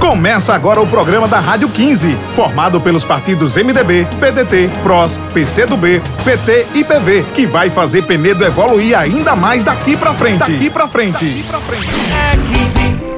Começa agora o programa da Rádio 15, formado pelos partidos MDB, PDT, PROS, PCdoB, PT e PV, que vai fazer Penedo evoluir ainda mais daqui pra frente. Daqui pra frente. Daqui pra frente. É 15.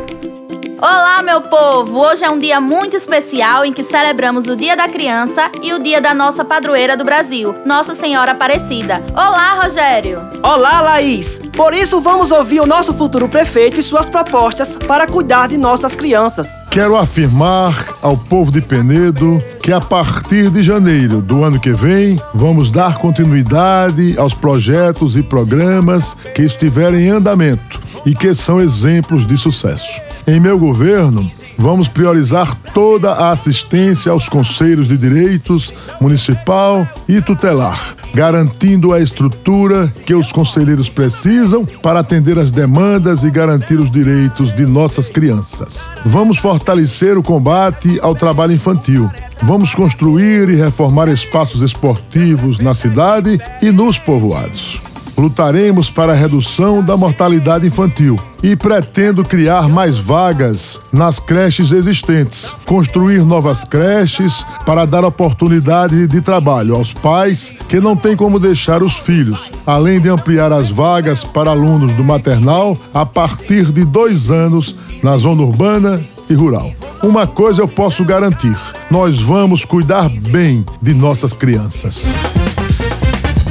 Olá, meu povo! Hoje é um dia muito especial em que celebramos o Dia da Criança e o dia da nossa padroeira do Brasil, Nossa Senhora Aparecida. Olá, Rogério! Olá, Laís! Por isso, vamos ouvir o nosso futuro prefeito e suas propostas para cuidar de nossas crianças. Quero afirmar ao povo de Penedo que a partir de janeiro do ano que vem, vamos dar continuidade aos projetos e programas que estiverem em andamento e que são exemplos de sucesso. Em meu governo, vamos priorizar toda a assistência aos conselhos de direitos municipal e tutelar, garantindo a estrutura que os conselheiros precisam para atender as demandas e garantir os direitos de nossas crianças. Vamos fortalecer o combate ao trabalho infantil. Vamos construir e reformar espaços esportivos na cidade e nos povoados. Lutaremos para a redução da mortalidade infantil e pretendo criar mais vagas nas creches existentes, construir novas creches para dar oportunidade de trabalho aos pais que não têm como deixar os filhos, além de ampliar as vagas para alunos do maternal a partir de dois anos na zona urbana e rural. Uma coisa eu posso garantir: nós vamos cuidar bem de nossas crianças.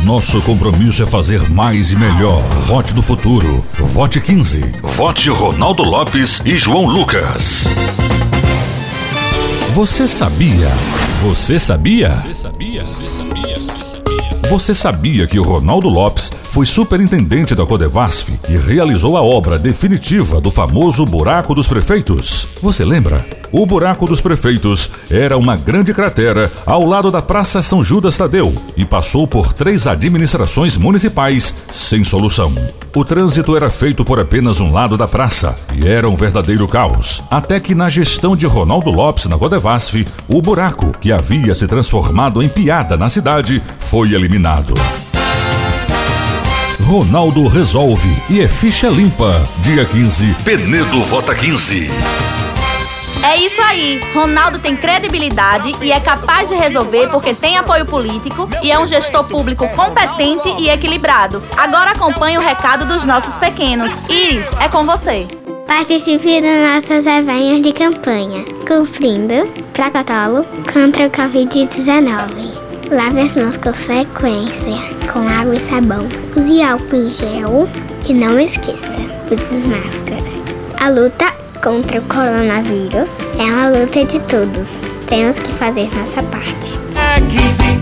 Nosso compromisso é fazer mais e melhor. Vote no futuro. Vote 15. Vote Ronaldo Lopes e João Lucas. Você sabia? Você sabia? Você sabia? Você sabia? Você sabia que o Ronaldo Lopes foi superintendente da Codevasf e realizou a obra definitiva do famoso Buraco dos Prefeitos? Você lembra? O Buraco dos Prefeitos era uma grande cratera ao lado da Praça São Judas Tadeu e passou por três administrações municipais sem solução. O trânsito era feito por apenas um lado da praça e era um verdadeiro caos. Até que na gestão de Ronaldo Lopes na Codevasf, o buraco, que havia se transformado em piada na cidade, foi eliminado. Ronaldo resolve e é ficha limpa. Dia 15, Penedo vota 15. É isso aí. Ronaldo tem credibilidade e é capaz de resolver porque tem apoio político e é um gestor público competente e equilibrado. Agora acompanhe o recado dos nossos pequenos. Iris, é com você. Participe das nossas eventos de campanha, cumprindo protocolo contra o Covid-19. Lave as mãos com frequência, com água e sabão. Use álcool em gel e não esqueça, use máscara. A luta contra o coronavírus é uma luta de todos. Temos que fazer nossa parte. É